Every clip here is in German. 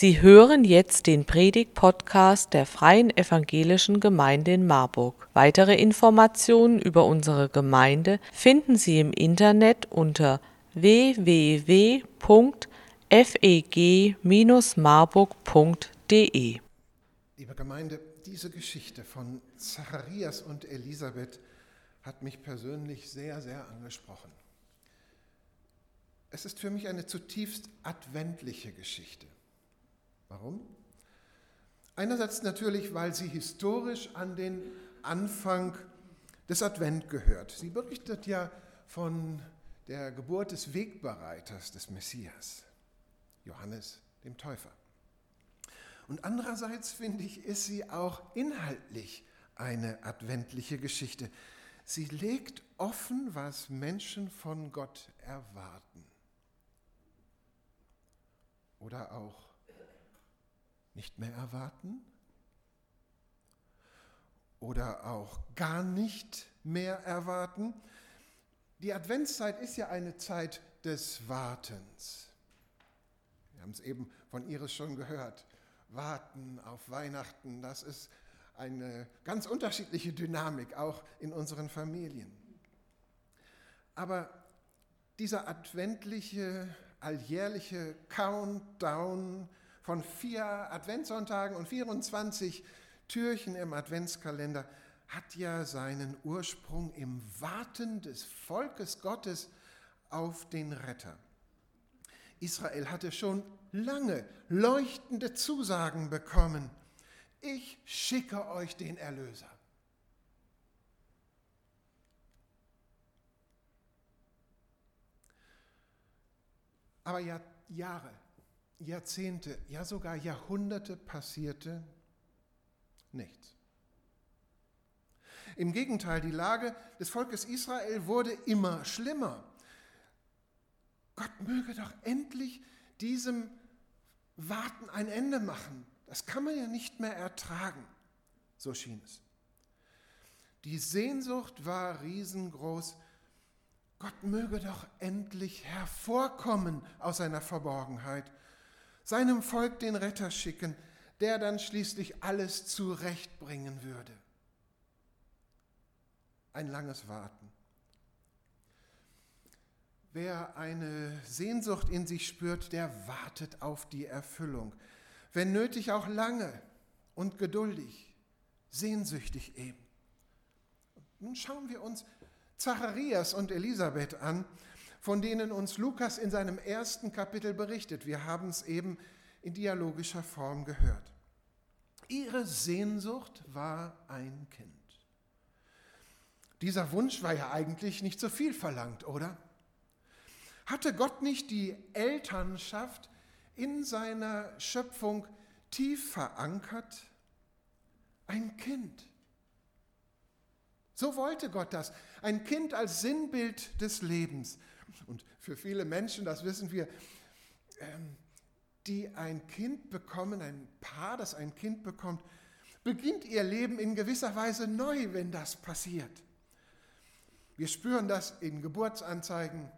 Sie hören jetzt den Predig-Podcast der Freien Evangelischen Gemeinde in Marburg. Weitere Informationen über unsere Gemeinde finden Sie im Internet unter www.feg-marburg.de. Liebe Gemeinde, diese Geschichte von Zacharias und Elisabeth hat mich persönlich sehr, sehr angesprochen. Es ist für mich eine zutiefst adventliche Geschichte. Warum? Einerseits natürlich, weil sie historisch an den Anfang des Advent gehört. Sie berichtet ja von der Geburt des Wegbereiters des Messias, Johannes dem Täufer. Und andererseits finde ich, ist sie auch inhaltlich eine adventliche Geschichte. Sie legt offen, was Menschen von Gott erwarten. Oder auch nicht mehr erwarten oder auch gar nicht mehr erwarten. Die Adventszeit ist ja eine Zeit des Wartens. Wir haben es eben von Iris schon gehört. Warten auf Weihnachten, das ist eine ganz unterschiedliche Dynamik, auch in unseren Familien. Aber dieser adventliche, alljährliche Countdown von vier Adventssonntagen und 24 Türchen im Adventskalender hat ja seinen Ursprung im Warten des Volkes Gottes auf den Retter. Israel hatte schon lange leuchtende Zusagen bekommen. Ich schicke euch den Erlöser. Aber ja, Jahre Jahrzehnte, ja sogar Jahrhunderte passierte nichts. Im Gegenteil, die Lage des Volkes Israel wurde immer schlimmer. Gott möge doch endlich diesem Warten ein Ende machen. Das kann man ja nicht mehr ertragen. So schien es. Die Sehnsucht war riesengroß. Gott möge doch endlich hervorkommen aus seiner Verborgenheit seinem Volk den Retter schicken, der dann schließlich alles zurechtbringen würde. Ein langes Warten. Wer eine Sehnsucht in sich spürt, der wartet auf die Erfüllung. Wenn nötig auch lange und geduldig, sehnsüchtig eben. Nun schauen wir uns Zacharias und Elisabeth an von denen uns Lukas in seinem ersten Kapitel berichtet. Wir haben es eben in dialogischer Form gehört. Ihre Sehnsucht war ein Kind. Dieser Wunsch war ja eigentlich nicht so viel verlangt, oder? Hatte Gott nicht die Elternschaft in seiner Schöpfung tief verankert? Ein Kind. So wollte Gott das. Ein Kind als Sinnbild des Lebens. Und für viele Menschen, das wissen wir, ähm, die ein Kind bekommen, ein Paar, das ein Kind bekommt, beginnt ihr Leben in gewisser Weise neu, wenn das passiert. Wir spüren das in Geburtsanzeigen.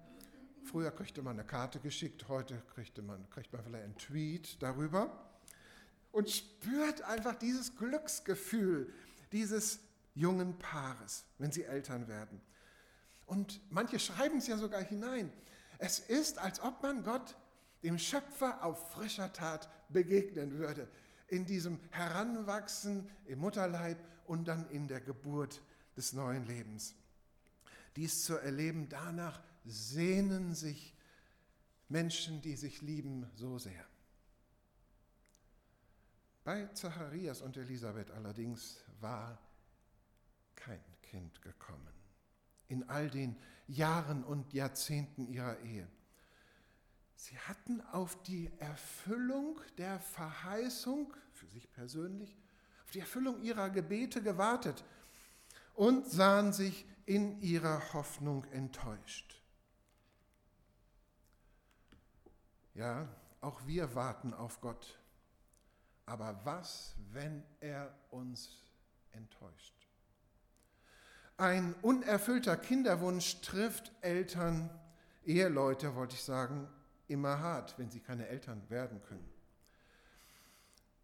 Früher kriegte man eine Karte geschickt, heute kriegte man, kriegt man vielleicht einen Tweet darüber und spürt einfach dieses Glücksgefühl dieses jungen Paares, wenn sie Eltern werden. Und manche schreiben es ja sogar hinein. Es ist, als ob man Gott, dem Schöpfer, auf frischer Tat begegnen würde. In diesem Heranwachsen im Mutterleib und dann in der Geburt des neuen Lebens. Dies zu erleben, danach sehnen sich Menschen, die sich lieben, so sehr. Bei Zacharias und Elisabeth allerdings war kein Kind gekommen in all den Jahren und Jahrzehnten ihrer Ehe. Sie hatten auf die Erfüllung der Verheißung für sich persönlich, auf die Erfüllung ihrer Gebete gewartet und sahen sich in ihrer Hoffnung enttäuscht. Ja, auch wir warten auf Gott. Aber was, wenn er uns enttäuscht? Ein unerfüllter Kinderwunsch trifft Eltern, Eheleute, wollte ich sagen, immer hart, wenn sie keine Eltern werden können.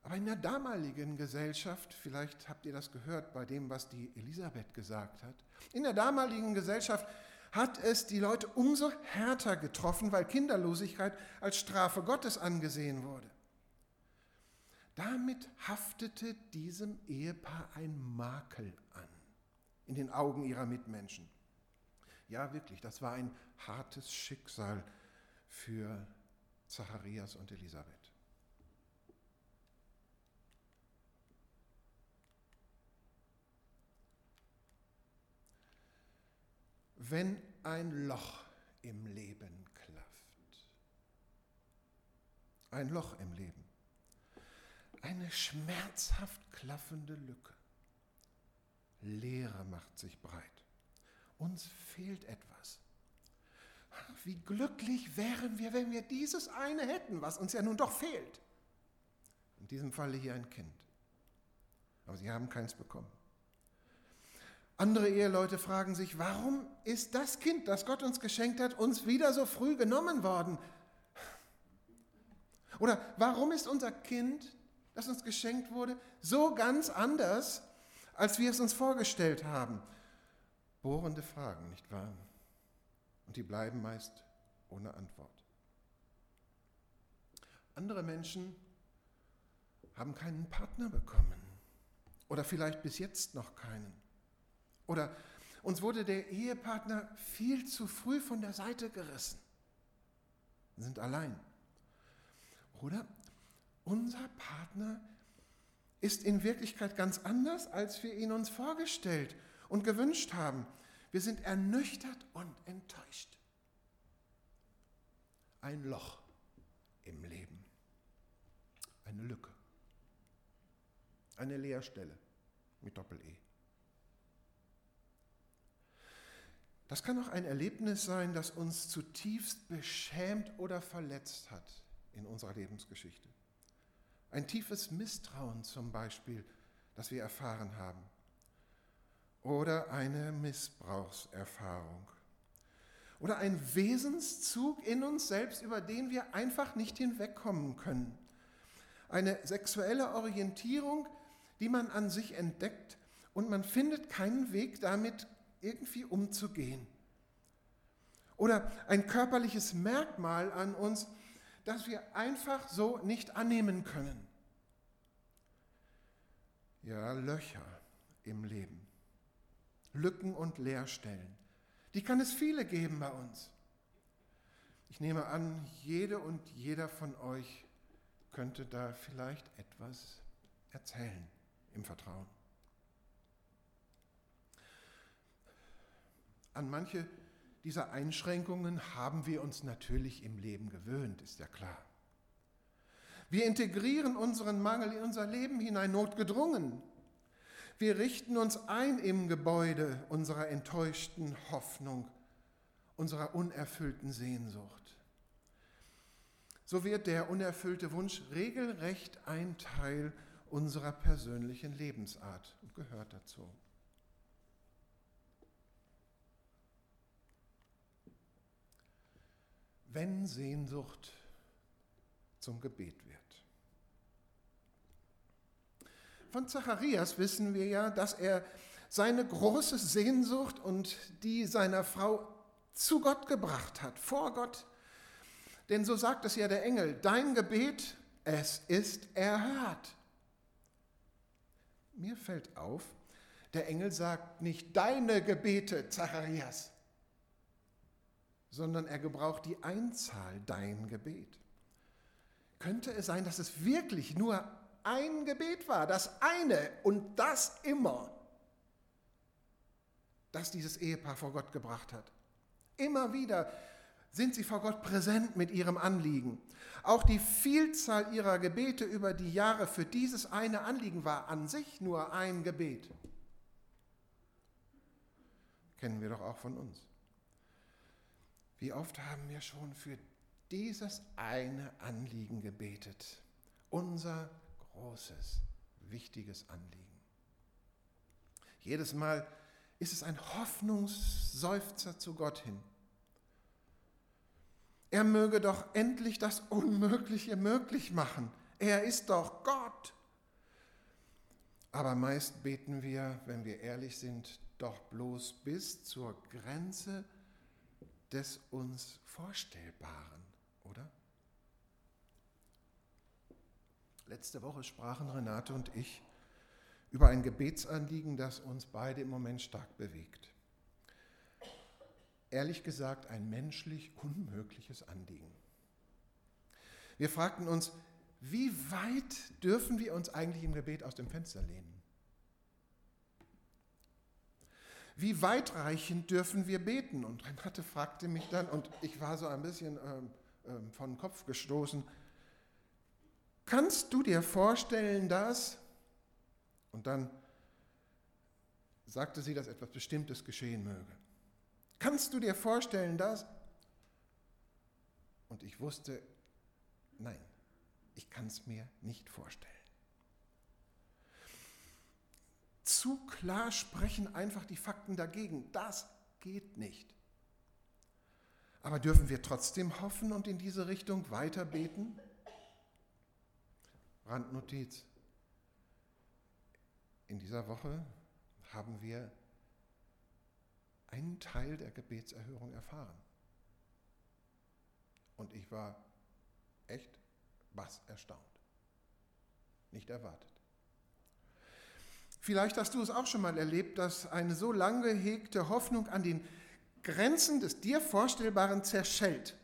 Aber in der damaligen Gesellschaft, vielleicht habt ihr das gehört bei dem, was die Elisabeth gesagt hat, in der damaligen Gesellschaft hat es die Leute umso härter getroffen, weil Kinderlosigkeit als Strafe Gottes angesehen wurde. Damit haftete diesem Ehepaar ein Makel an in den Augen ihrer Mitmenschen. Ja, wirklich, das war ein hartes Schicksal für Zacharias und Elisabeth. Wenn ein Loch im Leben klafft, ein Loch im Leben, eine schmerzhaft klaffende Lücke, Leere macht sich breit. Uns fehlt etwas. Wie glücklich wären wir, wenn wir dieses eine hätten, was uns ja nun doch fehlt. In diesem Falle hier ein Kind. Aber sie haben keins bekommen. Andere Eheleute fragen sich, warum ist das Kind, das Gott uns geschenkt hat, uns wieder so früh genommen worden? Oder warum ist unser Kind, das uns geschenkt wurde, so ganz anders, als wir es uns vorgestellt haben? Bohrende Fragen, nicht wahr? Und die bleiben meist ohne Antwort. Andere Menschen haben keinen Partner bekommen oder vielleicht bis jetzt noch keinen. Oder uns wurde der Ehepartner viel zu früh von der Seite gerissen, sind allein. Oder unser Partner ist in Wirklichkeit ganz anders, als wir ihn uns vorgestellt und gewünscht haben. Wir sind ernüchtert und enttäuscht. Ein Loch im Leben, eine Lücke, eine Leerstelle mit Doppel-E. Das kann auch ein Erlebnis sein, das uns zutiefst beschämt oder verletzt hat in unserer Lebensgeschichte. Ein tiefes Misstrauen zum Beispiel, das wir erfahren haben. Oder eine Missbrauchserfahrung. Oder ein Wesenszug in uns selbst, über den wir einfach nicht hinwegkommen können. Eine sexuelle Orientierung, die man an sich entdeckt und man findet keinen Weg damit irgendwie umzugehen. Oder ein körperliches Merkmal an uns, das wir einfach so nicht annehmen können. Ja, Löcher im Leben, Lücken und Leerstellen. Die kann es viele geben bei uns. Ich nehme an, jede und jeder von euch könnte da vielleicht etwas erzählen im Vertrauen. An manche dieser Einschränkungen haben wir uns natürlich im Leben gewöhnt, ist ja klar. Wir integrieren unseren Mangel in unser Leben hinein, notgedrungen. Wir richten uns ein im Gebäude unserer enttäuschten Hoffnung, unserer unerfüllten Sehnsucht. So wird der unerfüllte Wunsch regelrecht ein Teil unserer persönlichen Lebensart und gehört dazu. Wenn Sehnsucht zum Gebet wird. Von Zacharias wissen wir ja, dass er seine große Sehnsucht und die seiner Frau zu Gott gebracht hat, vor Gott. Denn so sagt es ja der Engel, dein Gebet, es ist erhört. Mir fällt auf, der Engel sagt nicht deine Gebete, Zacharias, sondern er gebraucht die Einzahl dein Gebet. Könnte es sein, dass es wirklich nur ein Gebet war, das eine und das immer, das dieses Ehepaar vor Gott gebracht hat? Immer wieder sind sie vor Gott präsent mit ihrem Anliegen. Auch die Vielzahl ihrer Gebete über die Jahre für dieses eine Anliegen war an sich nur ein Gebet. Kennen wir doch auch von uns. Wie oft haben wir schon für dieses eine Anliegen gebetet? Unser großes, wichtiges Anliegen. Jedes Mal ist es ein Hoffnungsseufzer zu Gott hin. Er möge doch endlich das Unmögliche möglich machen. Er ist doch Gott Aber meist beten wir, wenn wir ehrlich sind, doch bloß bis zur Grenze des uns Vorstellbaren, oder? Letzte Woche sprachen Renate und ich über ein Gebetsanliegen, das uns beide im Moment stark bewegt. Ehrlich gesagt ein menschlich unmögliches Anliegen. Wir fragten uns, wie weit dürfen wir uns eigentlich im Gebet aus dem Fenster lehnen? Wie weitreichend dürfen wir beten? Und Renate fragte mich dann, und ich war so ein bisschen ähm, ähm, von Kopf gestoßen, kannst du dir vorstellen, dass, und dann sagte sie, dass etwas Bestimmtes geschehen möge. Kannst du dir vorstellen, dass, und ich wusste, nein, ich kann es mir nicht vorstellen. Zu klar sprechen einfach die Fakten dagegen. Das geht nicht. Aber dürfen wir trotzdem hoffen und in diese Richtung weiter beten? Randnotiz. In dieser Woche haben wir einen Teil der Gebetserhörung erfahren. Und ich war echt was erstaunt. Nicht erwartet. Vielleicht hast du es auch schon mal erlebt, dass eine so lang gehegte Hoffnung an den Grenzen des dir Vorstellbaren zerschellt.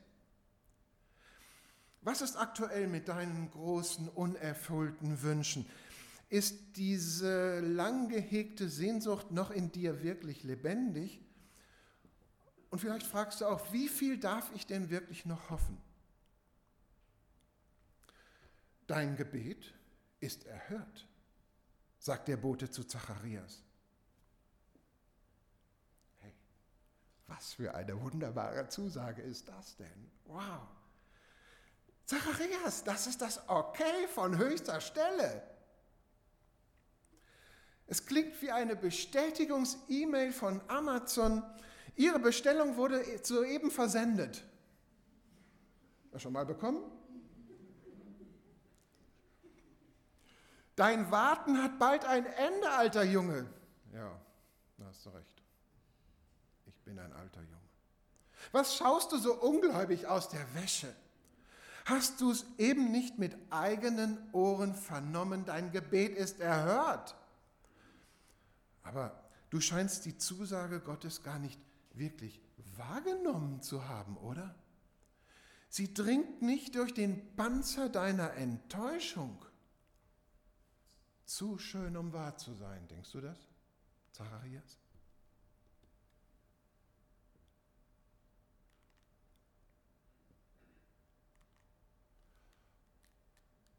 Was ist aktuell mit deinen großen, unerfüllten Wünschen? Ist diese lang gehegte Sehnsucht noch in dir wirklich lebendig? Und vielleicht fragst du auch, wie viel darf ich denn wirklich noch hoffen? Dein Gebet ist erhört, sagt der Bote zu Zacharias. Hey, was für eine wunderbare Zusage ist das denn? Wow. Zacharias, das ist das Okay von höchster Stelle. Es klingt wie eine Bestätigungs-E-Mail von Amazon. Ihre Bestellung wurde soeben versendet. Schon mal bekommen? Dein Warten hat bald ein Ende, alter Junge. Ja, da hast du recht. Ich bin ein alter Junge. Was schaust du so ungläubig aus der Wäsche? Hast du es eben nicht mit eigenen Ohren vernommen? Dein Gebet ist erhört. Aber du scheinst die Zusage Gottes gar nicht wirklich wahrgenommen zu haben, oder? Sie dringt nicht durch den Panzer deiner Enttäuschung. Zu schön, um wahr zu sein. Denkst du das, Zacharias?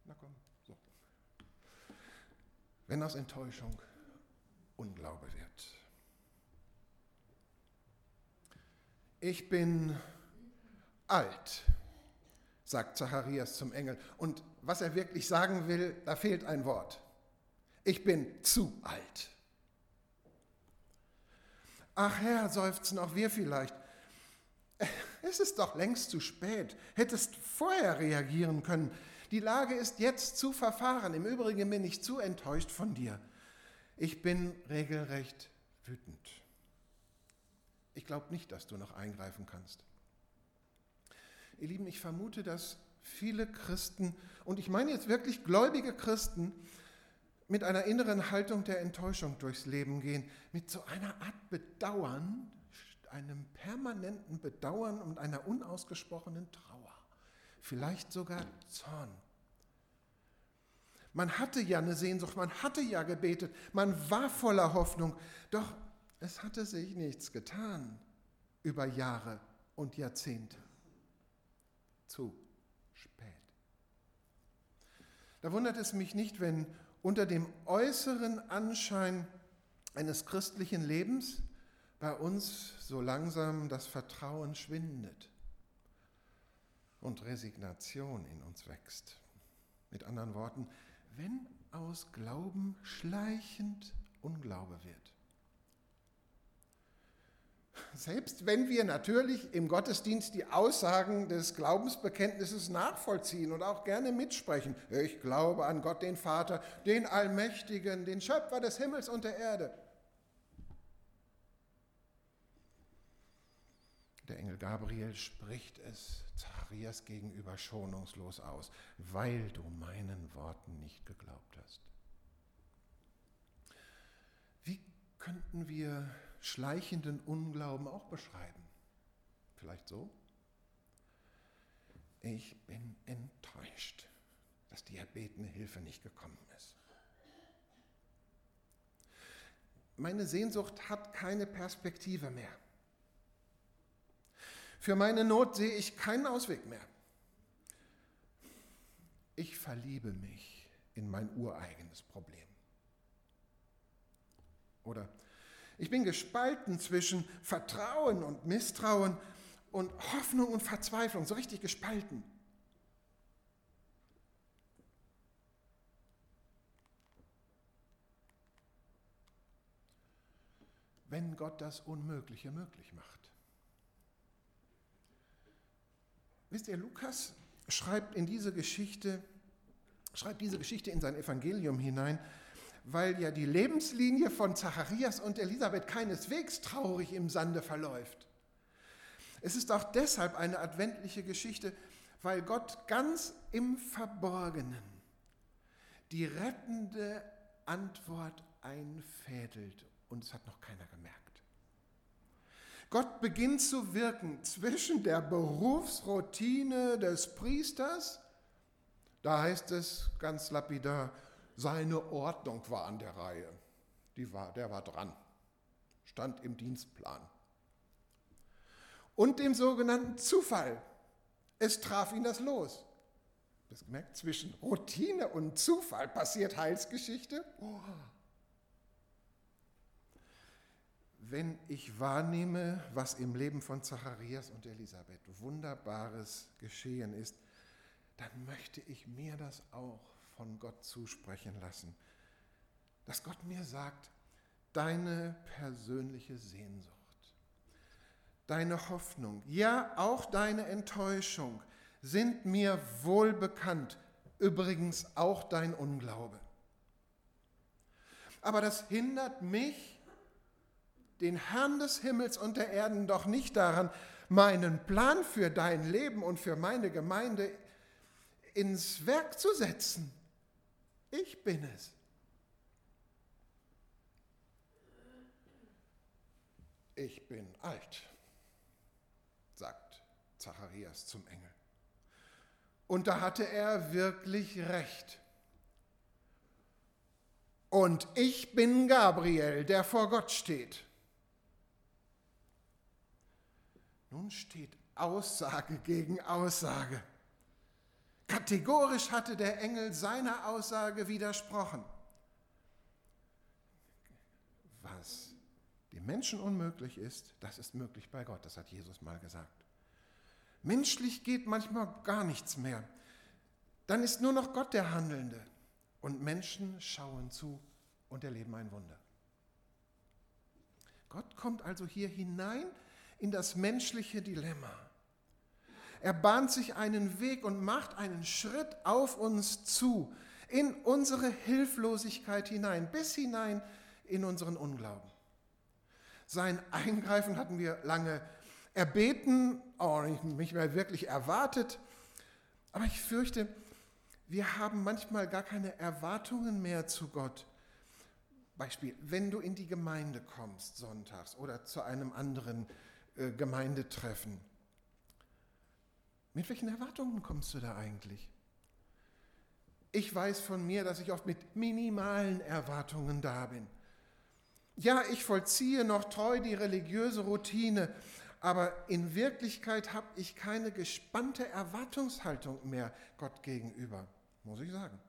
Na komm, so. Wenn aus Enttäuschung Unglaube wird. Ich bin alt, sagt Zacharias zum Engel. Und was er wirklich sagen will, da fehlt ein Wort. Ich bin zu alt. Ach Herr, seufzen auch wir vielleicht. Es ist doch längst zu spät. Hättest vorher reagieren können. Die Lage ist jetzt zu verfahren. Im Übrigen bin ich zu enttäuscht von dir. Ich bin regelrecht wütend. Ich glaube nicht, dass du noch eingreifen kannst. Ihr Lieben, ich vermute, dass viele Christen, und ich meine jetzt wirklich gläubige Christen, mit einer inneren Haltung der Enttäuschung durchs Leben gehen, mit so einer Art Bedauern, einem permanenten Bedauern und einer unausgesprochenen Trauer, vielleicht sogar Zorn. Man hatte ja eine Sehnsucht, man hatte ja gebetet, man war voller Hoffnung, doch es hatte sich nichts getan über Jahre und Jahrzehnte. Zu spät. Da wundert es mich nicht, wenn unter dem äußeren Anschein eines christlichen Lebens bei uns so langsam das Vertrauen schwindet und Resignation in uns wächst. Mit anderen Worten, wenn aus Glauben schleichend Unglaube wird. Selbst wenn wir natürlich im Gottesdienst die Aussagen des Glaubensbekenntnisses nachvollziehen und auch gerne mitsprechen. Ich glaube an Gott, den Vater, den Allmächtigen, den Schöpfer des Himmels und der Erde. Der Engel Gabriel spricht es Zacharias gegenüber schonungslos aus, weil du meinen Worten nicht geglaubt hast. Wie könnten wir schleichenden Unglauben auch beschreiben? Vielleicht so? Ich bin enttäuscht, dass die erbetene Hilfe nicht gekommen ist. Meine Sehnsucht hat keine Perspektive mehr. Für meine Not sehe ich keinen Ausweg mehr. Ich verliebe mich in mein ureigenes Problem. Oder ich bin gespalten zwischen Vertrauen und Misstrauen und Hoffnung und Verzweiflung, so richtig gespalten. Wenn Gott das Unmögliche möglich macht. Wisst ihr, Lukas schreibt in diese Geschichte, schreibt diese Geschichte in sein Evangelium hinein, weil ja die Lebenslinie von Zacharias und Elisabeth keineswegs traurig im Sande verläuft. Es ist auch deshalb eine adventliche Geschichte, weil Gott ganz im Verborgenen die rettende Antwort einfädelt und es hat noch keiner gemerkt. Gott beginnt zu wirken zwischen der Berufsroutine des Priesters, da heißt es ganz lapidar, seine Ordnung war an der Reihe, war, der war dran, stand im Dienstplan. Und dem sogenannten Zufall, es traf ihn das Los. Das gemerkt, zwischen Routine und Zufall passiert Heilsgeschichte. Oh wenn ich wahrnehme, was im Leben von Zacharias und Elisabeth Wunderbares geschehen ist, dann möchte ich mir das auch von Gott zusprechen lassen. Dass Gott mir sagt, deine persönliche Sehnsucht, deine Hoffnung, ja auch deine Enttäuschung sind mir wohl bekannt, übrigens auch dein Unglaube. Aber das hindert mich den Herrn des Himmels und der Erden doch nicht daran, meinen Plan für dein Leben und für meine Gemeinde ins Werk zu setzen. Ich bin es. Ich bin alt, sagt Zacharias zum Engel. Und da hatte er wirklich recht. Und ich bin Gabriel, der vor Gott steht. Nun steht Aussage gegen Aussage. Kategorisch hatte der Engel seiner Aussage widersprochen. Was dem Menschen unmöglich ist, das ist möglich bei Gott, das hat Jesus mal gesagt. Menschlich geht manchmal gar nichts mehr. Dann ist nur noch Gott der Handelnde und Menschen schauen zu und erleben ein Wunder. Gott kommt also hier hinein in das menschliche Dilemma. Er bahnt sich einen Weg und macht einen Schritt auf uns zu, in unsere Hilflosigkeit hinein, bis hinein in unseren Unglauben. Sein Eingreifen hatten wir lange erbeten, auch nicht mehr wirklich erwartet, aber ich fürchte, wir haben manchmal gar keine Erwartungen mehr zu Gott. Beispiel, wenn du in die Gemeinde kommst sonntags oder zu einem anderen äh, Gemeindetreffen. Mit welchen Erwartungen kommst du da eigentlich? Ich weiß von mir, dass ich oft mit minimalen Erwartungen da bin. Ja, ich vollziehe noch treu die religiöse Routine, aber in Wirklichkeit habe ich keine gespannte Erwartungshaltung mehr Gott gegenüber, muss ich sagen.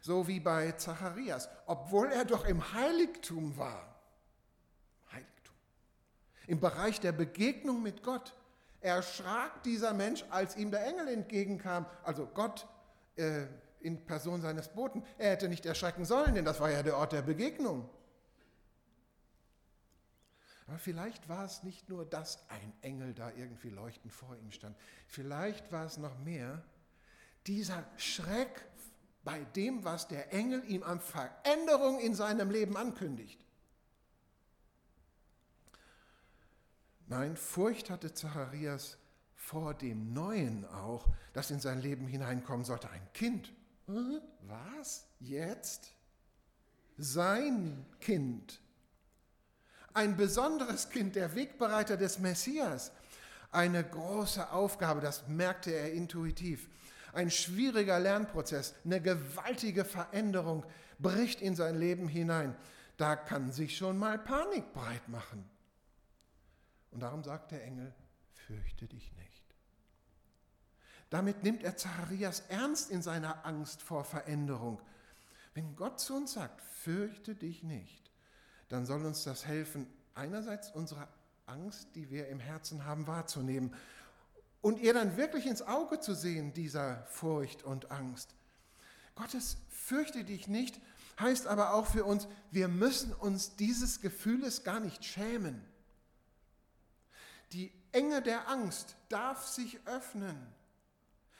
So wie bei Zacharias, obwohl er doch im Heiligtum war im Bereich der Begegnung mit Gott erschrak dieser Mensch, als ihm der Engel entgegenkam, also Gott äh, in Person seines Boten. Er hätte nicht erschrecken sollen, denn das war ja der Ort der Begegnung. Aber vielleicht war es nicht nur, dass ein Engel da irgendwie leuchtend vor ihm stand. Vielleicht war es noch mehr dieser Schreck bei dem, was der Engel ihm an Veränderung in seinem Leben ankündigt. Nein, Furcht hatte Zacharias vor dem Neuen auch, das in sein Leben hineinkommen sollte. Ein Kind. Was? Jetzt? Sein Kind. Ein besonderes Kind, der Wegbereiter des Messias. Eine große Aufgabe, das merkte er intuitiv. Ein schwieriger Lernprozess, eine gewaltige Veränderung bricht in sein Leben hinein. Da kann sich schon mal Panik breit machen. Und darum sagt der Engel, fürchte dich nicht. Damit nimmt er Zacharias ernst in seiner Angst vor Veränderung. Wenn Gott zu uns sagt, fürchte dich nicht, dann soll uns das helfen, einerseits unsere Angst, die wir im Herzen haben, wahrzunehmen und ihr dann wirklich ins Auge zu sehen, dieser Furcht und Angst. Gottes fürchte dich nicht heißt aber auch für uns, wir müssen uns dieses Gefühles gar nicht schämen. Die Enge der Angst darf sich öffnen,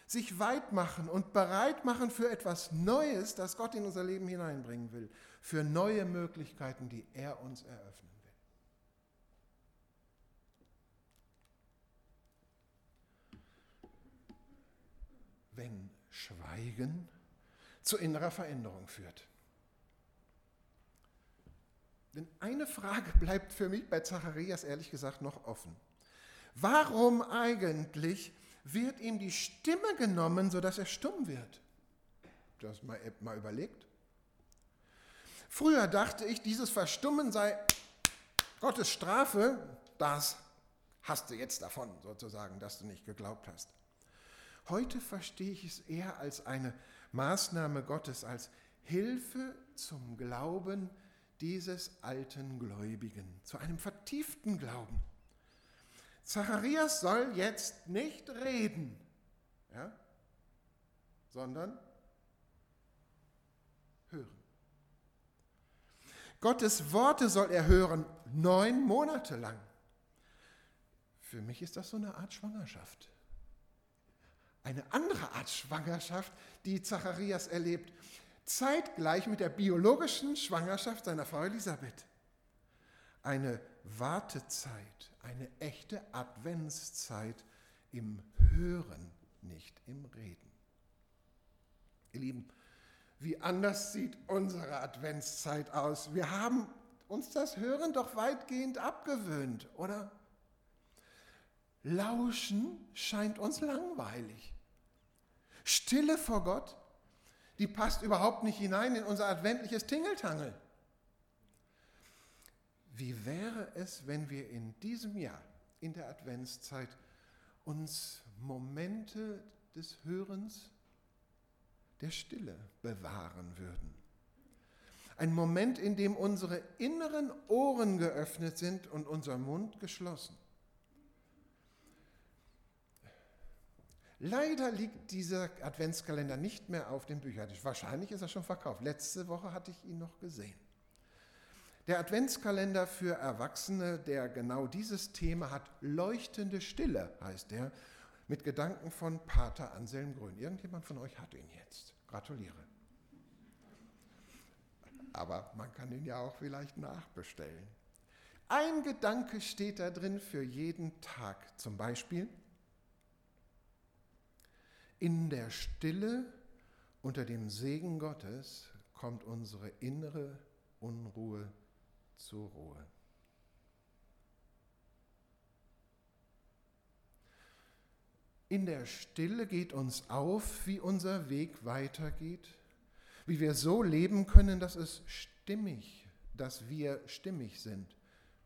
sich weit machen und bereit machen für etwas Neues, das Gott in unser Leben hineinbringen will, für neue Möglichkeiten, die er uns eröffnen will. Wenn Schweigen zu innerer Veränderung führt. Denn eine Frage bleibt für mich bei Zacharias ehrlich gesagt noch offen. Warum eigentlich wird ihm die Stimme genommen, sodass er stumm wird? Das mal, mal überlegt. Früher dachte ich, dieses Verstummen sei Gottes Strafe. Das hast du jetzt davon, sozusagen, dass du nicht geglaubt hast. Heute verstehe ich es eher als eine Maßnahme Gottes, als Hilfe zum Glauben dieses alten Gläubigen, zu einem vertieften Glauben. Zacharias soll jetzt nicht reden, ja, sondern hören. Gottes Worte soll er hören, neun Monate lang. Für mich ist das so eine Art Schwangerschaft. Eine andere Art Schwangerschaft, die Zacharias erlebt, zeitgleich mit der biologischen Schwangerschaft seiner Frau Elisabeth. Eine Wartezeit, eine echte Adventszeit im Hören, nicht im Reden. Ihr Lieben, wie anders sieht unsere Adventszeit aus? Wir haben uns das Hören doch weitgehend abgewöhnt, oder? Lauschen scheint uns langweilig. Stille vor Gott, die passt überhaupt nicht hinein in unser adventliches Tingeltangel. Wie wäre es, wenn wir in diesem Jahr, in der Adventszeit, uns Momente des Hörens, der Stille bewahren würden? Ein Moment, in dem unsere inneren Ohren geöffnet sind und unser Mund geschlossen. Leider liegt dieser Adventskalender nicht mehr auf dem Büchertisch. Wahrscheinlich ist er schon verkauft. Letzte Woche hatte ich ihn noch gesehen. Der Adventskalender für Erwachsene, der genau dieses Thema hat, leuchtende Stille heißt der, mit Gedanken von Pater Anselm Grün. Irgendjemand von euch hat ihn jetzt. Gratuliere. Aber man kann ihn ja auch vielleicht nachbestellen. Ein Gedanke steht da drin für jeden Tag. Zum Beispiel, in der Stille unter dem Segen Gottes kommt unsere innere Unruhe zur Ruhe. In der Stille geht uns auf, wie unser Weg weitergeht, wie wir so leben können, dass es stimmig, dass wir stimmig sind,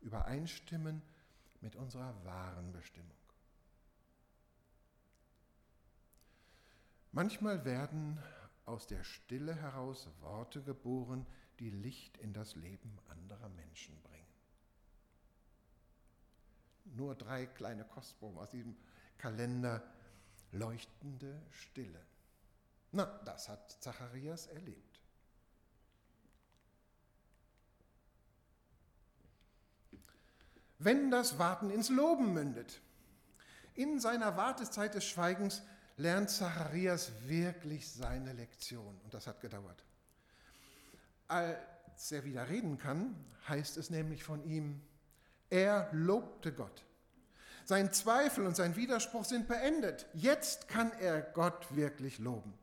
übereinstimmen mit unserer wahren Bestimmung. Manchmal werden aus der Stille heraus Worte geboren, die Licht in das Leben anderer Menschen bringen. Nur drei kleine Kostproben aus diesem Kalender. Leuchtende Stille. Na, das hat Zacharias erlebt. wenn das Warten ins Loben mündet. In seiner Wartezeit des Schweigens lernt Zacharias wirklich seine Lektion und das hat gedauert. Als er wieder reden kann, heißt es nämlich von ihm, er lobte Gott. Sein Zweifel und sein Widerspruch sind beendet. Jetzt kann er Gott wirklich loben.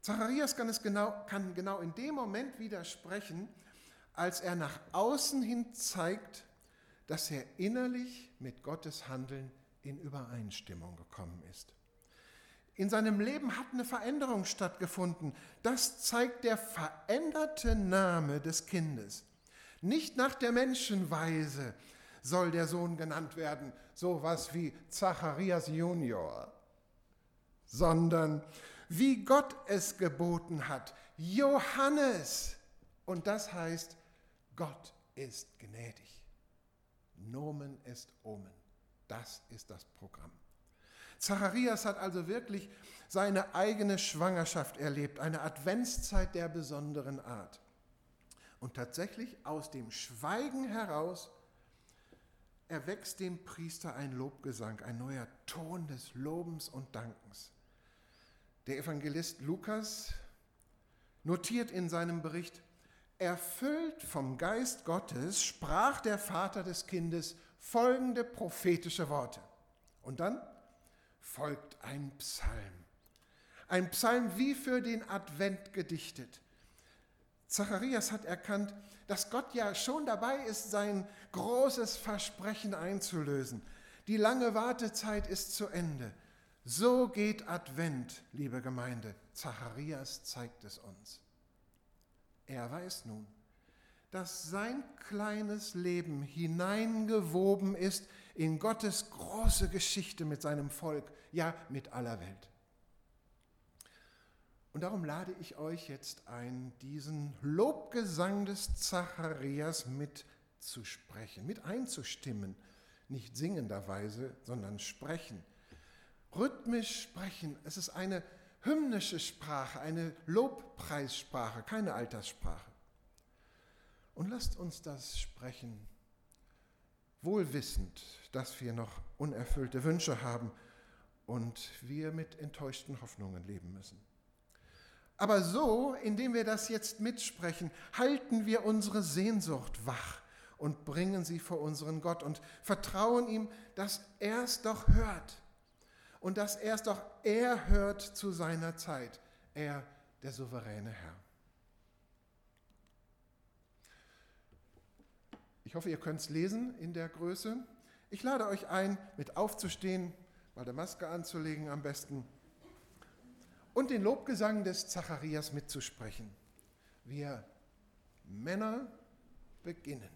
Zacharias kann, es genau, kann genau in dem Moment widersprechen, als er nach außen hin zeigt, dass er innerlich mit Gottes Handeln in Übereinstimmung gekommen ist. In seinem Leben hat eine Veränderung stattgefunden. Das zeigt der veränderte Name des Kindes. Nicht nach der Menschenweise soll der Sohn genannt werden, sowas wie Zacharias Junior, sondern wie Gott es geboten hat, Johannes. Und das heißt, Gott ist gnädig. Nomen est Omen. Das ist das Programm. Zacharias hat also wirklich seine eigene Schwangerschaft erlebt, eine Adventszeit der besonderen Art. Und tatsächlich aus dem Schweigen heraus erwächst dem Priester ein Lobgesang, ein neuer Ton des Lobens und Dankens. Der Evangelist Lukas notiert in seinem Bericht, erfüllt vom Geist Gottes sprach der Vater des Kindes folgende prophetische Worte. Und dann folgt ein Psalm. Ein Psalm wie für den Advent gedichtet. Zacharias hat erkannt, dass Gott ja schon dabei ist, sein großes Versprechen einzulösen. Die lange Wartezeit ist zu Ende. So geht Advent, liebe Gemeinde. Zacharias zeigt es uns. Er weiß nun, dass sein kleines Leben hineingewoben ist in Gottes große Geschichte mit seinem Volk, ja mit aller Welt. Und darum lade ich euch jetzt ein, diesen Lobgesang des Zacharias mitzusprechen, mit einzustimmen, nicht singenderweise, sondern sprechen rhythmisch sprechen. Es ist eine hymnische Sprache, eine Lobpreissprache, keine Alterssprache. Und lasst uns das sprechen, wohl wissend, dass wir noch unerfüllte Wünsche haben und wir mit enttäuschten Hoffnungen leben müssen. Aber so, indem wir das jetzt mitsprechen, halten wir unsere Sehnsucht wach und bringen sie vor unseren Gott und vertrauen ihm, dass er es doch hört und dass erst doch er hört zu seiner Zeit, er, der souveräne Herr. Ich hoffe, ihr könnt es lesen in der Größe. Ich lade euch ein, mit aufzustehen, mal die Maske anzulegen am besten und den Lobgesang des Zacharias mitzusprechen. Wir Männer beginnen.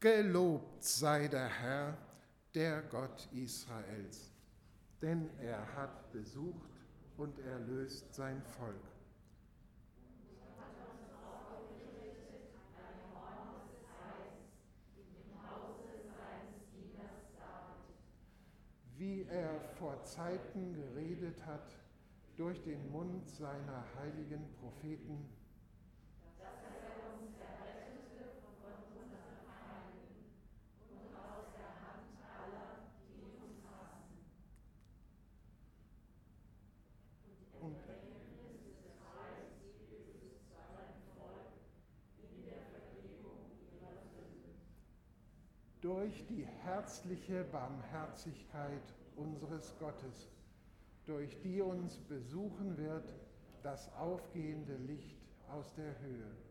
Gelobt sei der Herr, der Gott Israels, denn er hat besucht und erlöst sein Volk. Wie er vor Zeiten geredet hat durch den Mund seiner heiligen Propheten, durch die herzliche Barmherzigkeit unseres Gottes, durch die uns besuchen wird das aufgehende Licht aus der Höhe.